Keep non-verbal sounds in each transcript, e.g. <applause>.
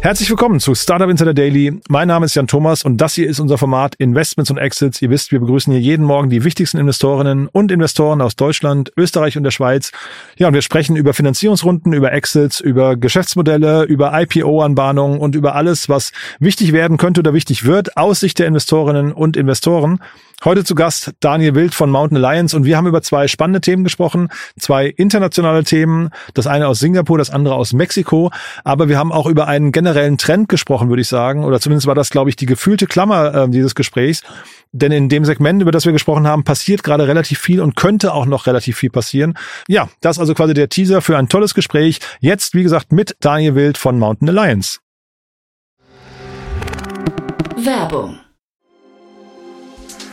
Herzlich willkommen zu Startup Insider Daily. Mein Name ist Jan Thomas und das hier ist unser Format Investments und Exits. Ihr wisst, wir begrüßen hier jeden Morgen die wichtigsten Investorinnen und Investoren aus Deutschland, Österreich und der Schweiz. Ja, und wir sprechen über Finanzierungsrunden, über Exits, über Geschäftsmodelle, über IPO-Anbahnungen und über alles, was wichtig werden könnte oder wichtig wird aus Sicht der Investorinnen und Investoren. Heute zu Gast Daniel Wild von Mountain Alliance und wir haben über zwei spannende Themen gesprochen, zwei internationale Themen, das eine aus Singapur, das andere aus Mexiko, aber wir haben auch über einen generellen Trend gesprochen, würde ich sagen, oder zumindest war das, glaube ich, die gefühlte Klammer äh, dieses Gesprächs, denn in dem Segment, über das wir gesprochen haben, passiert gerade relativ viel und könnte auch noch relativ viel passieren. Ja, das ist also quasi der Teaser für ein tolles Gespräch. Jetzt, wie gesagt, mit Daniel Wild von Mountain Alliance. Werbung.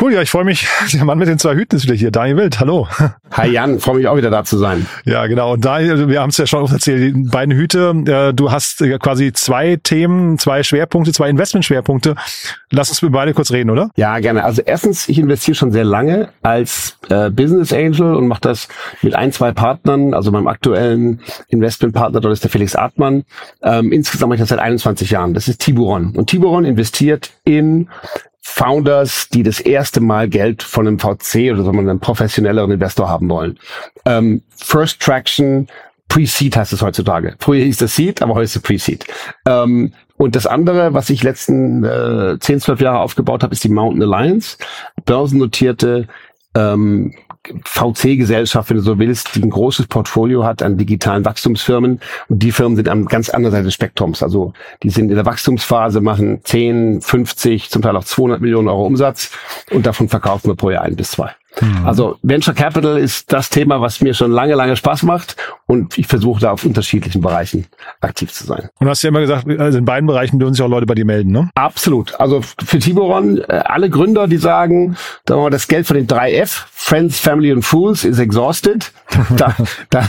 Cool, ja, ich freue mich. <laughs> Der Mann mit den zwei Hüten ist wieder hier. Daniel Wild, hallo. <laughs> Hi Jan, freue mich auch wieder da zu sein. Ja, genau. Und Daniel, wir haben es ja schon erzählt, die beiden Hüte. äh, Du hast quasi zwei Themen, zwei Schwerpunkte, zwei Investmentschwerpunkte. Lass uns über beide kurz reden, oder? Ja, gerne. Also erstens, ich investiere schon sehr lange als äh, Business Angel und mache das mit ein, zwei Partnern. Also meinem aktuellen Investmentpartner, dort ist der Felix Artmann. Ähm, insgesamt mache ich das seit 21 Jahren. Das ist Tiburon. Und Tiburon investiert in Founders, die das erste Mal Geld von einem VC oder so einem professionelleren Investor haben wollen. Ähm, First Traction, Pre-Seed heißt es heutzutage. Früher hieß das Seed, aber heute ist es Pre-Seed. Ähm, und das andere, was ich letzten äh, 10, 12 Jahre aufgebaut habe, ist die Mountain Alliance, börsennotierte ähm, VC-Gesellschaft, wenn du so willst, die ein großes Portfolio hat an digitalen Wachstumsfirmen. Und die Firmen sind an ganz anderer Seite des Spektrums. Also die sind in der Wachstumsphase, machen 10, 50, zum Teil auch 200 Millionen Euro Umsatz und davon verkaufen wir pro Jahr ein bis zwei. Mhm. Also Venture Capital ist das Thema, was mir schon lange, lange Spaß macht und ich versuche da auf unterschiedlichen Bereichen aktiv zu sein. Und du hast ja immer gesagt, also in beiden Bereichen dürfen sich auch Leute bei dir melden, ne? Absolut. Also für Tiburon, äh, alle Gründer, die sagen, das Geld von den drei F, Friends, Family und Fools, is exhausted, <laughs> da, da,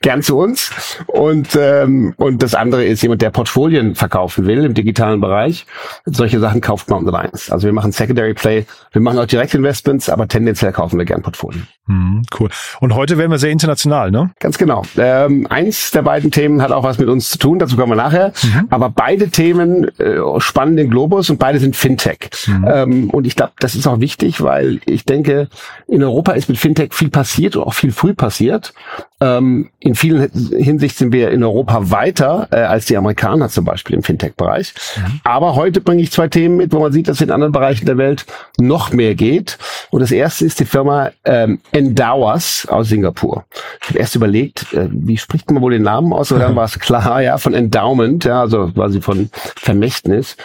gern zu uns. Und, ähm, und das andere ist jemand, der Portfolien verkaufen will im digitalen Bereich. Solche Sachen kauft Mountain Alliance. Also wir machen Secondary Play, wir machen auch Direktinvestments, aber tendenziell kaufen wir gern Portfolien. Hm, cool. Und heute werden wir sehr international, ne? Ganz genau. Ähm, eins der beiden Themen hat auch was mit uns zu tun, dazu kommen wir nachher. Mhm. Aber beide Themen äh, spannen den Globus und beide sind Fintech. Mhm. Ähm, und ich glaube, das ist auch wichtig, weil ich denke, in Europa ist mit Fintech viel passiert und auch viel früh passiert. Ähm, in vielen Hinsicht sind wir in Europa weiter äh, als die Amerikaner zum Beispiel im Fintech-Bereich. Mhm. Aber heute bringe ich zwei Themen mit, wo man sieht, dass in anderen Bereichen der Welt noch mehr geht. Und das erste ist die Firma ähm, Endowas aus Singapur. Ich habe erst überlegt, äh, wie spricht man wohl den Namen aus? Und dann <laughs> war es klar, ja, von Endowment, ja, also quasi von Vermächtnis.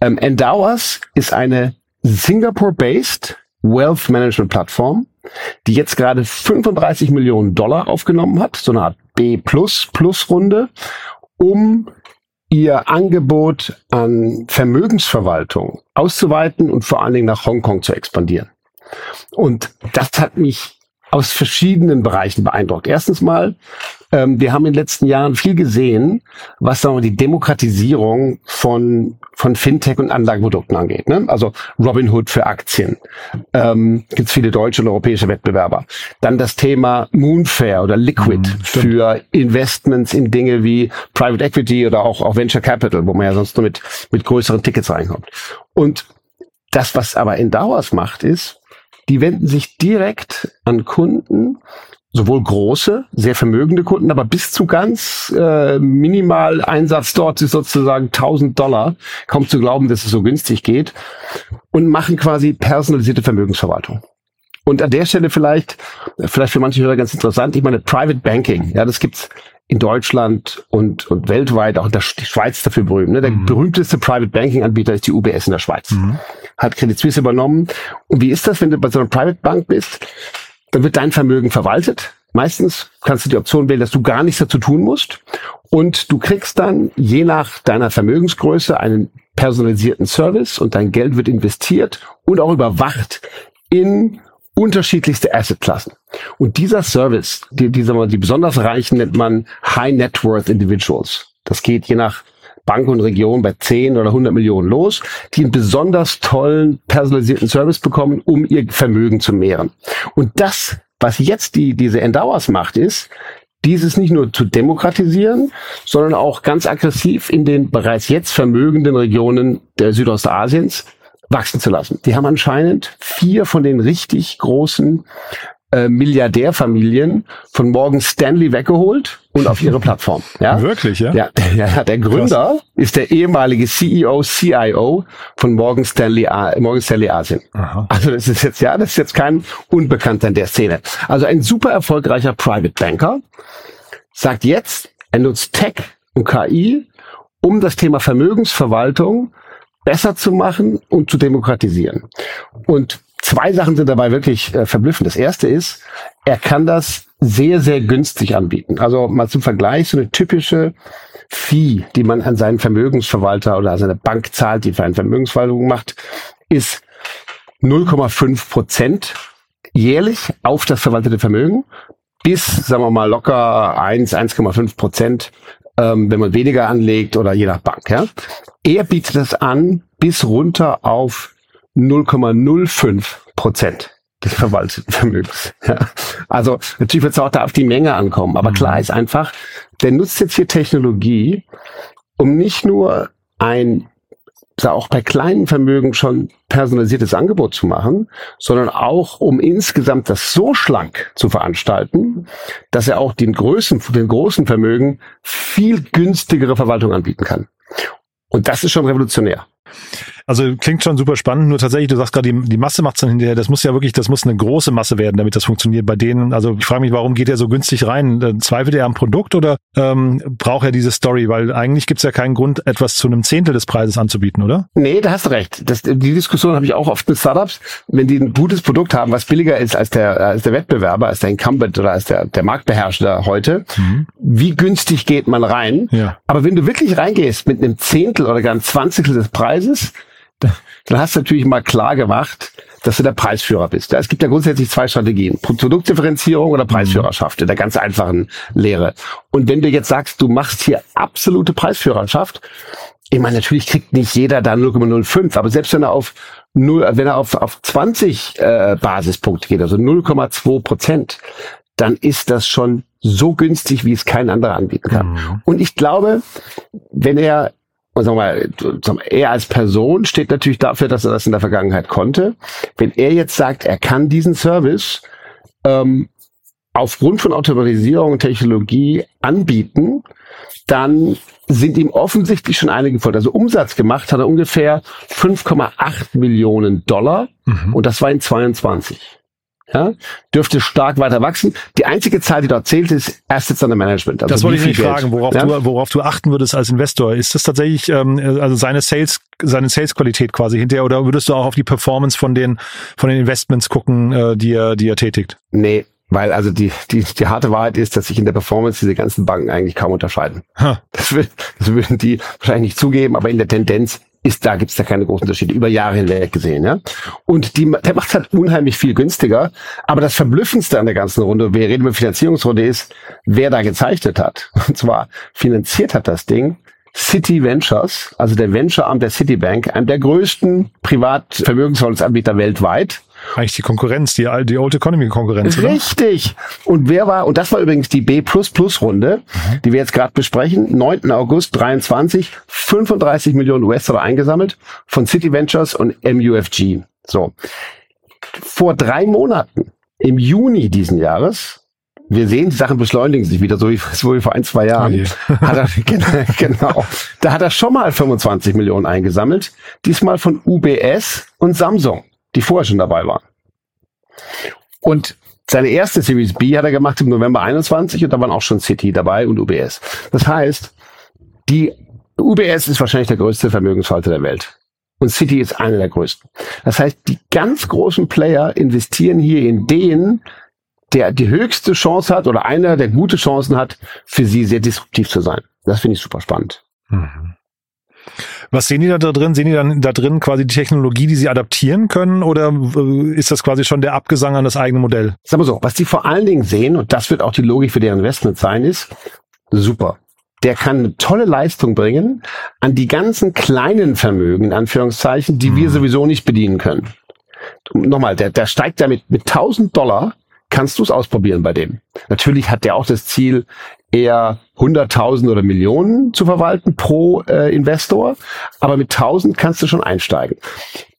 Ähm, Endowas ist eine Singapore-based Wealth Management Plattform, die jetzt gerade 35 Millionen Dollar aufgenommen hat, so eine Art B Plus Plus Runde, um ihr Angebot an Vermögensverwaltung auszuweiten und vor allen Dingen nach Hongkong zu expandieren. Und das hat mich aus verschiedenen Bereichen beeindruckt. Erstens mal, ähm, wir haben in den letzten Jahren viel gesehen, was sagen wir, die Demokratisierung von von Fintech und Anlageprodukten angeht. Ne? Also Robinhood für Aktien. Ähm, Gibt viele deutsche und europäische Wettbewerber. Dann das Thema Moonfair oder Liquid mhm, für Investments in Dinge wie Private Equity oder auch, auch Venture Capital, wo man ja sonst nur mit, mit größeren Tickets reinkommt. Und das, was aber Endowers macht, ist, die wenden sich direkt an Kunden, sowohl große, sehr vermögende Kunden, aber bis zu ganz äh, minimal Einsatz dort ist sozusagen 1000 Dollar. Kaum zu glauben, dass es so günstig geht. Und machen quasi personalisierte Vermögensverwaltung. Und an der Stelle vielleicht, vielleicht für manche Hörer ganz interessant, ich meine, Private Banking, ja, das gibt's in Deutschland und, und weltweit, auch in der Schweiz dafür berühmt. Ne? Der mhm. berühmteste Private Banking Anbieter ist die UBS in der Schweiz. Mhm. Hat Credit Suisse übernommen. Und wie ist das, wenn du bei so einer Private Bank bist? Dann wird dein Vermögen verwaltet. Meistens kannst du die Option wählen, dass du gar nichts dazu tun musst. Und du kriegst dann je nach deiner Vermögensgröße einen personalisierten Service und dein Geld wird investiert und auch überwacht in unterschiedlichste Assetklassen. Und dieser Service, die, die, sagen wir, die besonders Reichen nennt man High Net Worth Individuals. Das geht je nach Bank und Region bei 10 oder 100 Millionen los, die einen besonders tollen personalisierten Service bekommen, um ihr Vermögen zu mehren. Und das, was jetzt die, diese Endowers macht, ist, dieses nicht nur zu demokratisieren, sondern auch ganz aggressiv in den bereits jetzt vermögenden Regionen der Südostasiens wachsen zu lassen. Die haben anscheinend vier von den richtig großen äh, Milliardärfamilien von Morgan Stanley weggeholt und auf ihre Plattform. <laughs> Ja? Wirklich, ja? Ja, ja der Gründer Krass. ist der ehemalige CEO, CIO von Morgan Stanley, Morgan Stanley Asien. Aha. Also das ist jetzt, ja, das ist jetzt kein Unbekannter in der Szene. Also ein super erfolgreicher Private Banker sagt jetzt, er nutzt Tech und KI, um das Thema Vermögensverwaltung besser zu machen und zu demokratisieren. Und zwei Sachen sind dabei wirklich äh, verblüffend. Das erste ist, er kann das sehr, sehr günstig anbieten. Also mal zum Vergleich, so eine typische Fee, die man an seinen Vermögensverwalter oder an seine Bank zahlt, die für eine Vermögensverwaltung macht, ist 0,5 Prozent jährlich auf das verwaltete Vermögen bis, sagen wir mal, locker 1, 1,5 Prozent ähm, wenn man weniger anlegt oder je nach Bank. Ja? Er bietet es an bis runter auf 0,05 Prozent des verwalteten Vermögens. Ja. Also natürlich wird es auch da auf die Menge ankommen, aber klar mhm. ist einfach, der nutzt jetzt hier Technologie, um nicht nur ein auch bei kleinen Vermögen schon personalisiertes Angebot zu machen, sondern auch um insgesamt das so schlank zu veranstalten, dass er auch den Größen, den großen Vermögen viel günstigere Verwaltung anbieten kann. Und das ist schon revolutionär. Also klingt schon super spannend, nur tatsächlich, du sagst gerade, die, die Masse macht's dann hinterher, das muss ja wirklich, das muss eine große Masse werden, damit das funktioniert bei denen. Also ich frage mich, warum geht er so günstig rein? Äh, zweifelt er am Produkt oder ähm, braucht er diese Story? Weil eigentlich gibt's ja keinen Grund, etwas zu einem Zehntel des Preises anzubieten, oder? Nee, da hast du recht. Das, die Diskussion habe ich auch oft mit Startups. Wenn die ein gutes Produkt haben, was billiger ist als der, als der Wettbewerber, als der Incumbent oder als der, der Marktbeherrscher heute, mhm. wie günstig geht man rein? Ja. Aber wenn du wirklich reingehst mit einem Zehntel oder gar ein Zwanzigstel des Preises, <laughs> dann hast du natürlich mal klar gemacht, dass du der Preisführer bist. Es gibt ja grundsätzlich zwei Strategien. Produktdifferenzierung oder Preisführerschaft in der ganz einfachen Lehre. Und wenn du jetzt sagst, du machst hier absolute Preisführerschaft, ich meine, natürlich kriegt nicht jeder da 0,05, aber selbst wenn er auf 0, wenn er auf, auf 20 äh, Basispunkte geht, also 0,2 Prozent, dann ist das schon so günstig, wie es kein anderer anbieten kann. Mhm. Und ich glaube, wenn er und sagen wir mal, er als Person steht natürlich dafür, dass er das in der Vergangenheit konnte. Wenn er jetzt sagt, er kann diesen Service ähm, aufgrund von Automatisierung und Technologie anbieten, dann sind ihm offensichtlich schon einige gefolgt. Also Umsatz gemacht hat er ungefähr 5,8 Millionen Dollar mhm. und das war in 22 ja, dürfte stark weiter wachsen. Die einzige Zahl, die dort zählt, ist Assets under Management. Also das wollte ich nicht fragen, worauf, ja? du, worauf du achten würdest als Investor. Ist das tatsächlich ähm, also seine Sales, seine Sales-Qualität quasi hinterher oder würdest du auch auf die Performance von den von den Investments gucken, äh, die er, die er tätigt? Nee, weil also die, die, die harte Wahrheit ist, dass sich in der Performance diese ganzen Banken eigentlich kaum unterscheiden. Huh. Das, will, das würden die wahrscheinlich nicht zugeben, aber in der Tendenz ist da gibt's da keine großen Unterschiede über Jahre hinweg gesehen, ja. Und die, der macht halt unheimlich viel günstiger. Aber das Verblüffendste an der ganzen Runde, wir reden über Finanzierungsrunde, ist, wer da gezeichnet hat. Und zwar finanziert hat das Ding City Ventures, also der Venture-Arm der Citibank, einem der größten Privatvermögensverwaltungsanbieter weltweit. Eigentlich die Konkurrenz, die, die Old Economy Konkurrenz, oder? Richtig. Und wer war, und das war übrigens die B Runde, mhm. die wir jetzt gerade besprechen, 9. August 23, 35 Millionen US-Dollar eingesammelt von City Ventures und MUFG. So. Vor drei Monaten, im Juni diesen Jahres, wir sehen, die Sachen beschleunigen sich wieder, so wie, so wie vor ein, zwei Jahren. Oh <laughs> hat er, <laughs> genau, da hat er schon mal 25 Millionen eingesammelt. Diesmal von UBS und Samsung, die vorher schon dabei waren. Und seine erste Series B hat er gemacht im November 21 und da waren auch schon City dabei und UBS. Das heißt, die UBS ist wahrscheinlich der größte Vermögensfalter der Welt. Und City ist einer der größten. Das heißt, die ganz großen Player investieren hier in den, der die höchste Chance hat oder einer, der gute Chancen hat, für sie sehr disruptiv zu sein. Das finde ich super spannend. Mhm. Was sehen die da drin? Sehen die dann da drin quasi die Technologie, die sie adaptieren können oder äh, ist das quasi schon der Abgesang an das eigene Modell? Sag mal so, was die vor allen Dingen sehen, und das wird auch die Logik für deren Investment sein, ist super. Der kann eine tolle Leistung bringen an die ganzen kleinen Vermögen, in Anführungszeichen, die mhm. wir sowieso nicht bedienen können. Nochmal, der, der steigt damit mit 1000 Dollar kannst du es ausprobieren bei dem. Natürlich hat der auch das Ziel, eher 100.000 oder Millionen zu verwalten pro äh, Investor, aber mit 1.000 kannst du schon einsteigen.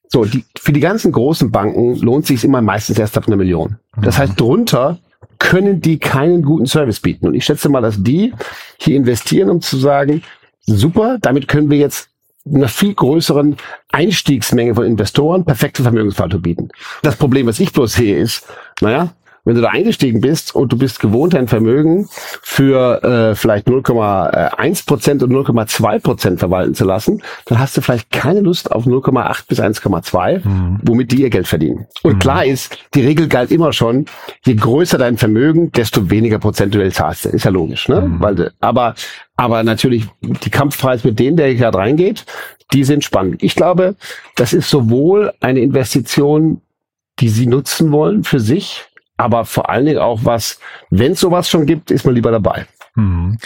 So, die, für die ganzen großen Banken lohnt sich immer meistens erst ab einer Million. Das mhm. heißt, drunter können die keinen guten Service bieten. Und ich schätze mal, dass die hier investieren, um zu sagen, super, damit können wir jetzt einer viel größeren Einstiegsmenge von Investoren perfekte Vermögensverwaltung bieten. Das Problem, was ich bloß sehe, ist, naja, wenn du da eingestiegen bist und du bist gewohnt, dein Vermögen für äh, vielleicht 0,1 Prozent und 0,2 Prozent verwalten zu lassen, dann hast du vielleicht keine Lust auf 0,8 bis 1,2, mhm. womit die ihr Geld verdienen. Und mhm. klar ist, die Regel galt immer schon, je größer dein Vermögen, desto weniger prozentuell zahlst du. Ist ja logisch, ne? Mhm. Weil, aber, aber natürlich, die Kampfpreis mit denen, der gerade reingeht, die sind spannend. Ich glaube, das ist sowohl eine Investition, die sie nutzen wollen für sich, aber vor allen Dingen auch was, wenn es sowas schon gibt, ist man lieber dabei. Mhm.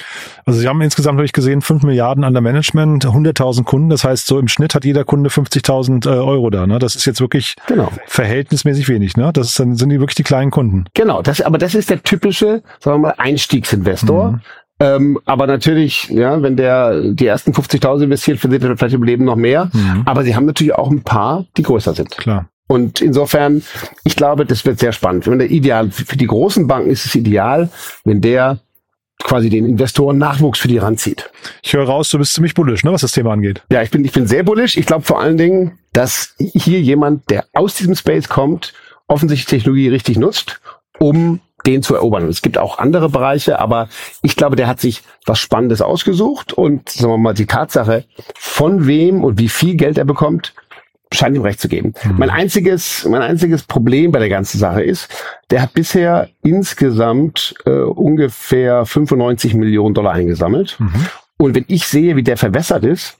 Also Sie haben insgesamt, habe ich gesehen, 5 Milliarden an der Management, 100.000 Kunden. Das heißt, so im Schnitt hat jeder Kunde 50.000 äh, Euro da. Ne? Das ist jetzt wirklich genau. verhältnismäßig wenig. Ne? Das ist, dann sind die wirklich die kleinen Kunden. Genau, das, aber das ist der typische, sagen wir mal, Einstiegsinvestor. Mhm. Ähm, aber natürlich, ja, wenn der die ersten 50.000 investiert, verdient er vielleicht im Leben noch mehr. Mhm. Aber sie haben natürlich auch ein paar, die größer sind. Klar. Und insofern, ich glaube, das wird sehr spannend. Wenn der ideal, für die großen Banken ist es ideal, wenn der quasi den Investoren Nachwuchs für die ranzieht. Ich höre raus, du bist ziemlich bullisch, ne, was das Thema angeht. Ja, ich bin, ich bin sehr bullisch. Ich glaube vor allen Dingen, dass hier jemand, der aus diesem Space kommt, offensichtlich Technologie richtig nutzt, um den zu erobern. es gibt auch andere Bereiche, aber ich glaube, der hat sich was Spannendes ausgesucht und sagen wir mal die Tatsache, von wem und wie viel Geld er bekommt, scheint ihm recht zu geben. Mhm. Mein einziges, mein einziges Problem bei der ganzen Sache ist, der hat bisher insgesamt äh, ungefähr 95 Millionen Dollar eingesammelt. Mhm. Und wenn ich sehe, wie der verwässert ist,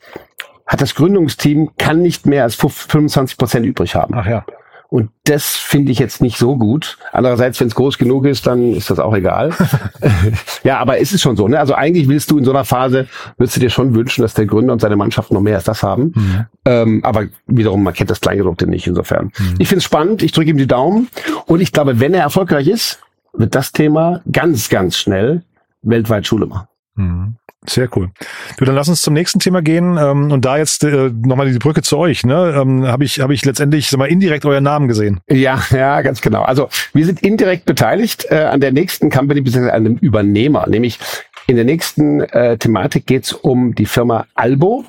hat das Gründungsteam kann nicht mehr als 25 Prozent übrig haben. Ach ja. Und das finde ich jetzt nicht so gut. Andererseits, wenn es groß genug ist, dann ist das auch egal. <laughs> <laughs> ja, aber ist es schon so. Ne? Also eigentlich willst du in so einer Phase, würdest du dir schon wünschen, dass der Gründer und seine Mannschaft noch mehr als das haben. Mhm. Ähm, aber wiederum, man kennt das Kleingedruckte nicht insofern. Mhm. Ich finde es spannend, ich drücke ihm die Daumen. Und ich glaube, wenn er erfolgreich ist, wird das Thema ganz, ganz schnell weltweit Schule machen. Mhm. Sehr cool. Du, dann lass uns zum nächsten Thema gehen ähm, und da jetzt äh, nochmal die Brücke zu euch. Ne, ähm, habe ich habe ich letztendlich sag mal indirekt euren Namen gesehen. Ja, ja, ganz genau. Also wir sind indirekt beteiligt äh, an der nächsten Company bzw. an einem Übernehmer, nämlich in der nächsten äh, Thematik geht es um die Firma Albo.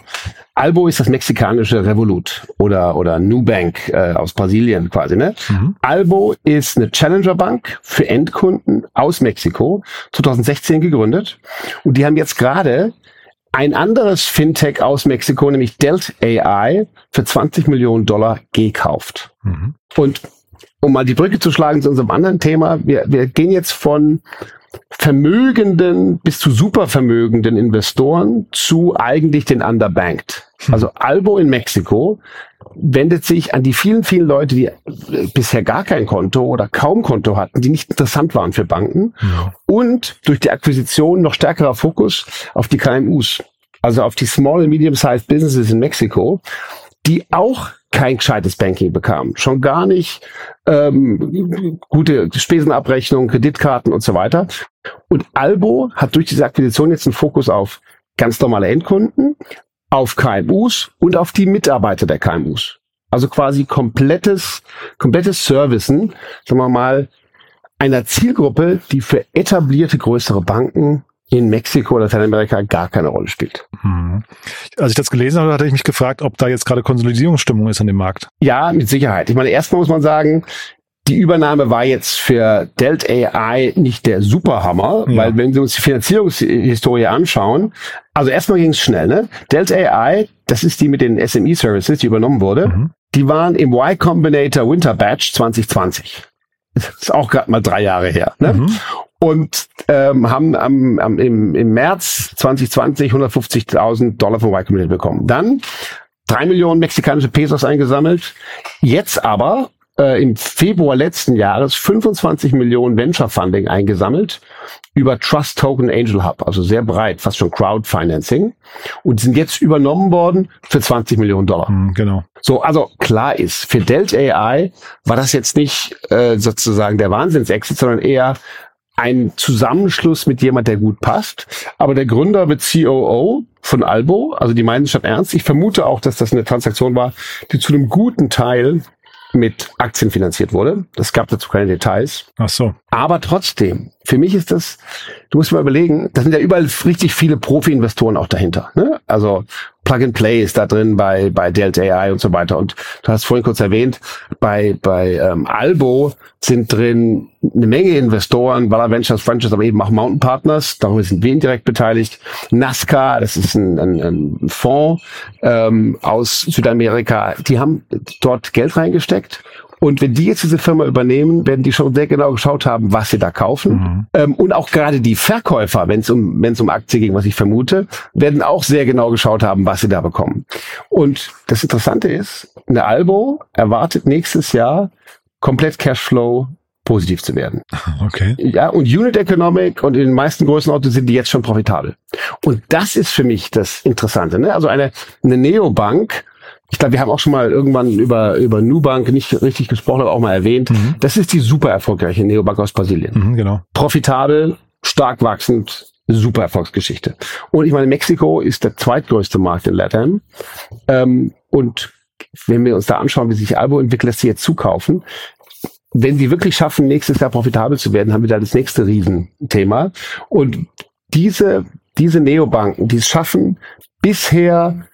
Albo ist das mexikanische Revolut oder, oder Nubank äh, aus Brasilien quasi. Ne? Mhm. Albo ist eine Challenger-Bank für Endkunden aus Mexiko, 2016 gegründet. Und die haben jetzt gerade ein anderes Fintech aus Mexiko, nämlich Delt AI, für 20 Millionen Dollar gekauft. Mhm. Und um mal die Brücke zu schlagen zu unserem anderen Thema, wir, wir gehen jetzt von vermögenden bis zu supervermögenden Investoren zu eigentlich den underbanked. Hm. Also Albo in Mexiko wendet sich an die vielen, vielen Leute, die bisher gar kein Konto oder kaum Konto hatten, die nicht interessant waren für Banken. Ja. Und durch die Akquisition noch stärkerer Fokus auf die KMUs, also auf die Small and Medium-Sized Businesses in Mexiko, die auch kein gescheites Banking bekam. Schon gar nicht ähm, gute Spesenabrechnung, Kreditkarten und so weiter. Und Albo hat durch diese Akquisition jetzt einen Fokus auf ganz normale Endkunden, auf KMUs und auf die Mitarbeiter der KMUs. Also quasi komplettes, komplettes Servicen, sagen wir mal, einer Zielgruppe, die für etablierte größere Banken in Mexiko oder Lateinamerika gar keine Rolle spielt. Mhm. Als ich das gelesen habe, hatte ich mich gefragt, ob da jetzt gerade Konsolidierungsstimmung ist an dem Markt. Ja, mit Sicherheit. Ich meine, erstmal muss man sagen, die Übernahme war jetzt für Delt AI nicht der Superhammer, ja. weil wenn wir uns die Finanzierungshistorie anschauen, also erstmal ging es schnell, ne? Delt AI, das ist die mit den SME Services, die übernommen wurde, mhm. die waren im Y Combinator Winter Batch 2020. Das ist auch gerade mal drei Jahre her. Ne? Mhm. Und ähm, haben am, am, im, im März 2020 150.000 Dollar von Y Combinator bekommen. Dann drei Millionen mexikanische Pesos eingesammelt. Jetzt aber äh, im Februar letzten Jahres 25 Millionen Venture Funding eingesammelt über Trust Token Angel Hub, also sehr breit, fast schon Crowdfinancing und sind jetzt übernommen worden für 20 Millionen Dollar. Mhm, genau. So, also klar ist, für Delt AI war das jetzt nicht äh, sozusagen der Wahnsinnsexit, sondern eher ein Zusammenschluss mit jemand, der gut passt. Aber der Gründer wird COO von Albo, also die meinen schon ernst. Ich vermute auch, dass das eine Transaktion war, die zu einem guten Teil mit Aktien finanziert wurde. Es gab dazu keine Details. Ach so. Aber trotzdem, für mich ist das, du musst mal überlegen, da sind ja überall richtig viele Profi-Investoren auch dahinter. Ne? Also Plug and Play ist da drin bei, bei Delta AI und so weiter. Und du hast vorhin kurz erwähnt, bei, bei ähm, Albo sind drin eine Menge Investoren, Valor Ventures, Franchise, aber eben auch Mountain Partners, darüber sind wir indirekt beteiligt. Nazca, das ist ein, ein, ein Fonds ähm, aus Südamerika, die haben dort Geld reingesteckt und wenn die jetzt diese Firma übernehmen, werden die schon sehr genau geschaut haben, was sie da kaufen. Mhm. Ähm, und auch gerade die Verkäufer, wenn es um, wenn es um Aktien ging, was ich vermute, werden auch sehr genau geschaut haben, was sie da bekommen. Und das Interessante ist, eine Albo erwartet nächstes Jahr komplett Cashflow positiv zu werden. <laughs> Okay. Ja, und Unit Economic und in den meisten Größenorten sind die jetzt schon profitabel. Und das ist für mich das Interessante. Ne? Also eine, eine Neobank ich glaube, wir haben auch schon mal irgendwann über, über Nubank nicht richtig gesprochen, aber auch mal erwähnt. Mhm. Das ist die super erfolgreiche Neobank aus Brasilien. Mhm, genau. Profitabel, stark wachsend, super Erfolgsgeschichte. Und ich meine, Mexiko ist der zweitgrößte Markt in Latam. Ähm, und wenn wir uns da anschauen, wie sich Albo entwickelt, dass sie jetzt zukaufen, wenn sie wirklich schaffen, nächstes Jahr profitabel zu werden, haben wir da das nächste Riesenthema. Und diese, diese Neobanken, die es schaffen, bisher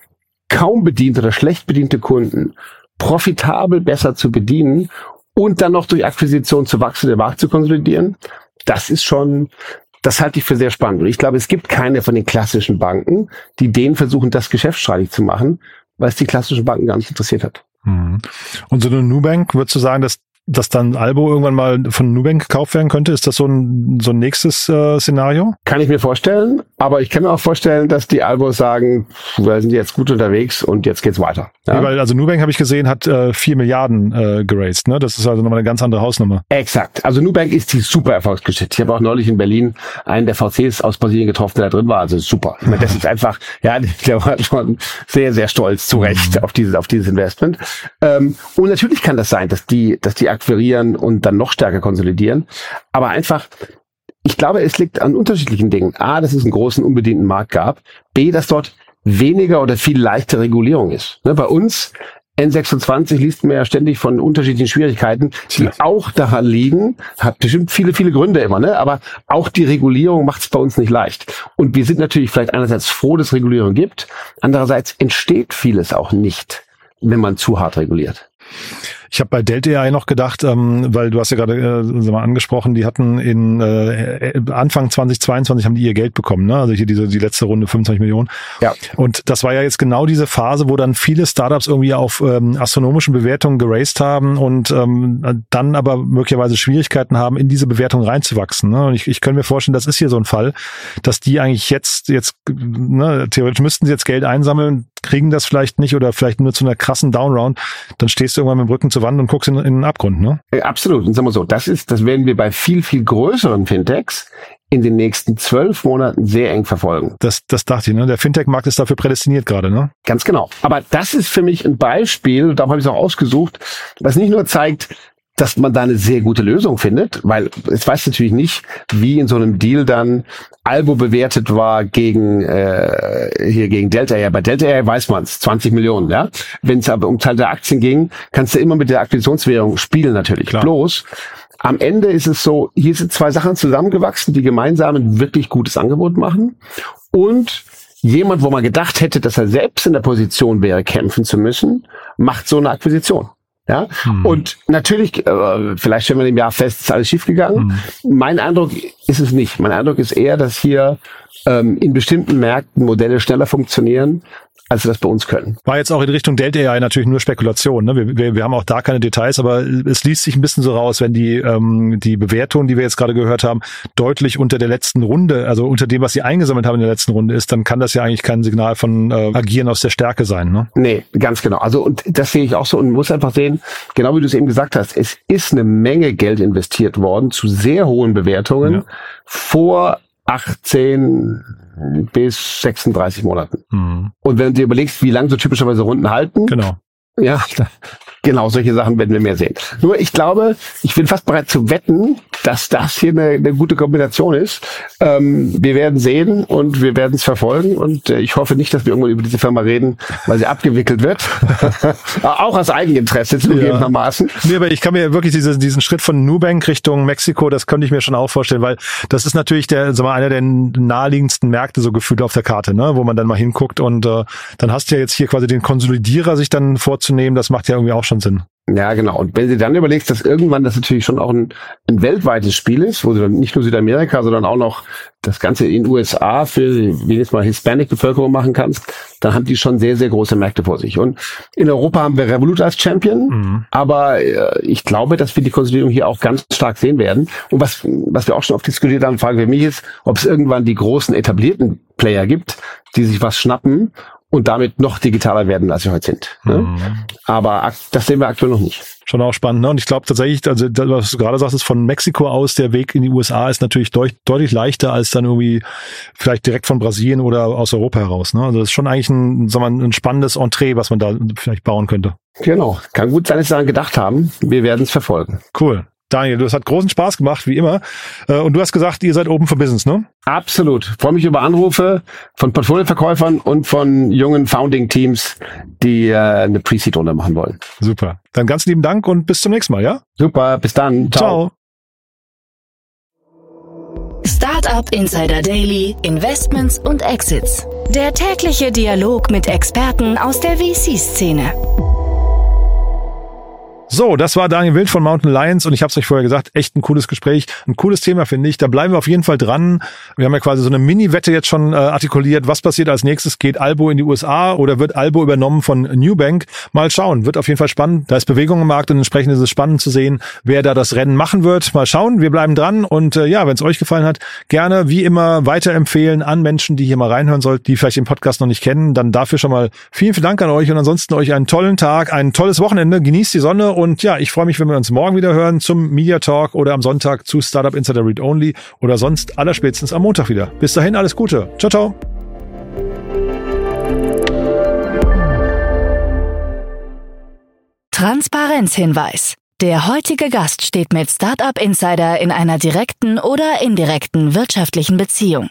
kaum bediente oder schlecht bediente Kunden profitabel besser zu bedienen und dann noch durch Akquisition zu wachsen, den Markt zu konsolidieren, das ist schon, das halte ich für sehr spannend. Und ich glaube, es gibt keine von den klassischen Banken, die denen versuchen, das geschäftsstreitig zu machen, weil es die klassischen Banken gar nicht interessiert hat. Mhm. Und so eine Nubank, würdest du sagen, dass dass dann Albo irgendwann mal von Nubank gekauft werden könnte? Ist das so ein, so ein nächstes äh, Szenario? Kann ich mir vorstellen, aber ich kann mir auch vorstellen, dass die Albos sagen, wir sind jetzt gut unterwegs und jetzt geht's weiter. Ja? ja weil also Nubank habe ich gesehen, hat äh, 4 Milliarden äh, geraced. Ne? Das ist also nochmal eine ganz andere Hausnummer. Exakt. Also Nubank ist die super Erfolgsgeschichte. Ich habe auch neulich in Berlin einen der VCs aus Brasilien getroffen, der da drin war. Also super. Ich meine, das ist einfach, ja, <laughs> der war schon sehr, sehr stolz, zu Recht, mhm. auf dieses, auf dieses Investment. Ähm, und natürlich kann das sein, dass die, dass die akquirieren und dann noch stärker konsolidieren. Aber einfach, ich glaube, es liegt an unterschiedlichen Dingen. A, dass es einen großen unbedienten Markt gab. B, dass dort weniger oder viel leichte Regulierung ist. Ne, bei uns N26 liest man ja ständig von unterschiedlichen Schwierigkeiten, die auch daran liegen, hat bestimmt viele, viele Gründe immer, ne? aber auch die Regulierung macht es bei uns nicht leicht. Und wir sind natürlich vielleicht einerseits froh, dass es Regulierung gibt, andererseits entsteht vieles auch nicht, wenn man zu hart reguliert. Ich habe bei Delta noch gedacht, ähm, weil du hast ja gerade äh, mal angesprochen, die hatten in äh, Anfang 2022 haben die ihr Geld bekommen, ne? Also hier diese die letzte Runde 25 Millionen. Ja. Und das war ja jetzt genau diese Phase, wo dann viele Startups irgendwie auf ähm, astronomischen Bewertungen geraced haben und ähm, dann aber möglicherweise Schwierigkeiten haben, in diese Bewertung reinzuwachsen. Ne? Und ich, ich könnte mir vorstellen, das ist hier so ein Fall, dass die eigentlich jetzt jetzt ne, theoretisch müssten sie jetzt Geld einsammeln, kriegen das vielleicht nicht oder vielleicht nur zu einer krassen Downround, dann stehst du irgendwann mit dem Rücken zur Wand und guckst in, in den Abgrund, ne? Äh, absolut. Und sagen wir so, das ist, das werden wir bei viel, viel größeren Fintechs in den nächsten zwölf Monaten sehr eng verfolgen. Das, das dachte ich, ne? Der Fintech-Markt ist dafür prädestiniert gerade, ne? Ganz genau. Aber das ist für mich ein Beispiel, darum habe ich es auch ausgesucht, was nicht nur zeigt, dass man da eine sehr gute Lösung findet, weil es weiß natürlich nicht, wie in so einem Deal dann Albo bewertet war gegen äh, hier gegen Delta Air. Bei Delta Air weiß man es, 20 Millionen, ja. Wenn es aber um Teil der Aktien ging, kannst du immer mit der Akquisitionswährung spielen natürlich. Klar. Bloß am Ende ist es so, hier sind zwei Sachen zusammengewachsen, die gemeinsam ein wirklich gutes Angebot machen. Und jemand, wo man gedacht hätte, dass er selbst in der Position wäre, kämpfen zu müssen, macht so eine Akquisition. Ja, hm. und natürlich, äh, vielleicht stellen wir im Jahr fest, ist alles schiefgegangen. Hm. Mein Eindruck ist es nicht. Mein Eindruck ist eher, dass hier ähm, in bestimmten Märkten Modelle schneller funktionieren, als sie das bei uns können. War jetzt auch in Richtung Delta AI natürlich nur Spekulation. Ne? Wir, wir, wir haben auch da keine Details, aber es liest sich ein bisschen so raus, wenn die, ähm, die Bewertung, die wir jetzt gerade gehört haben, deutlich unter der letzten Runde, also unter dem, was sie eingesammelt haben in der letzten Runde ist, dann kann das ja eigentlich kein Signal von äh, Agieren aus der Stärke sein. Ne? Nee, ganz genau. Also und das sehe ich auch so und muss einfach sehen, genau wie du es eben gesagt hast, es ist eine Menge Geld investiert worden zu sehr hohen Bewertungen ja. vor 18 bis 36 Monaten. Mhm. Und wenn du dir überlegst, wie lange so typischerweise Runden halten, genau. Ja, <laughs> genau, solche Sachen werden wir mehr sehen. Nur ich glaube, ich bin fast bereit zu wetten, dass das hier eine, eine gute Kombination ist. Ähm, wir werden sehen und wir werden es verfolgen und äh, ich hoffe nicht, dass wir irgendwann über diese Firma reden, weil sie abgewickelt wird. <laughs> Auch aus Eigeninteresse zugegebenermaßen. Ja. Nee, aber ich kann mir wirklich diese, diesen Schritt von Nubank Richtung Mexiko, das könnte ich mir schon auch vorstellen, weil das ist natürlich der, sag mal, einer der naheliegendsten Märkte so gefühlt auf der Karte, ne, wo man dann mal hinguckt und äh, dann hast du ja jetzt hier quasi den Konsolidierer sich dann vorzunehmen, das macht ja irgendwie auch schon Sinn. Ja, genau. Und wenn du dann überlegst, dass irgendwann das natürlich schon auch ein, ein weltweites Spiel ist, wo du dann nicht nur Südamerika, sondern auch noch das Ganze in USA für, wie jetzt mal Hispanic-Bevölkerung machen kannst, dann haben die schon sehr, sehr große Märkte vor sich. Und in Europa haben wir Revolut als Champion, mhm. aber äh, ich glaube, dass wir die Konsolidierung hier auch ganz stark sehen werden. Und was, was wir auch schon oft diskutiert haben, Frage für mich ist, ob es irgendwann die großen etablierten Player gibt, die sich was schnappen und damit noch digitaler werden, als wir heute sind. Ne? Mhm. Aber das sehen wir aktuell noch nicht. Schon auch spannend, ne? Und ich glaube tatsächlich, also was du gerade sagst, ist von Mexiko aus der Weg in die USA ist natürlich deut deutlich leichter als dann irgendwie vielleicht direkt von Brasilien oder aus Europa heraus. Ne? Also das ist schon eigentlich ein, sagen wir ein spannendes Entree, was man da vielleicht bauen könnte. Genau. Kann gut sein, dass sie daran gedacht haben. Wir werden es verfolgen. Cool. Daniel, das hat großen Spaß gemacht, wie immer. Äh, und du hast gesagt, ihr seid open for business, ne? Absolut. Freue mich über Anrufe von Portfolioverkäufern und von jungen Founding-Teams, die äh, eine Pre-Seed-Runde machen wollen. Super. Dann ganz lieben Dank und bis zum nächsten Mal, ja? Super. Bis dann. Ciao. Ciao. Startup Insider Daily, Investments und Exits. Der tägliche Dialog mit Experten aus der VC-Szene. So, das war Daniel Wild von Mountain Lions und ich habe es euch vorher gesagt, echt ein cooles Gespräch, ein cooles Thema finde ich. Da bleiben wir auf jeden Fall dran. Wir haben ja quasi so eine Mini-Wette jetzt schon äh, artikuliert. Was passiert als nächstes? Geht Albo in die USA oder wird Albo übernommen von Newbank? Mal schauen, wird auf jeden Fall spannend. Da ist Bewegung im Markt und entsprechend ist es spannend zu sehen, wer da das Rennen machen wird. Mal schauen, wir bleiben dran und äh, ja, wenn es euch gefallen hat, gerne wie immer weiterempfehlen an Menschen, die hier mal reinhören sollten, die vielleicht den Podcast noch nicht kennen. Dann dafür schon mal vielen, vielen Dank an euch und ansonsten euch einen tollen Tag, ein tolles Wochenende. Genießt die Sonne und ja, ich freue mich, wenn wir uns morgen wieder hören zum Media Talk oder am Sonntag zu Startup Insider Read Only oder sonst allerspätestens am Montag wieder. Bis dahin alles Gute. Ciao, ciao. Transparenzhinweis. Der heutige Gast steht mit Startup Insider in einer direkten oder indirekten wirtschaftlichen Beziehung.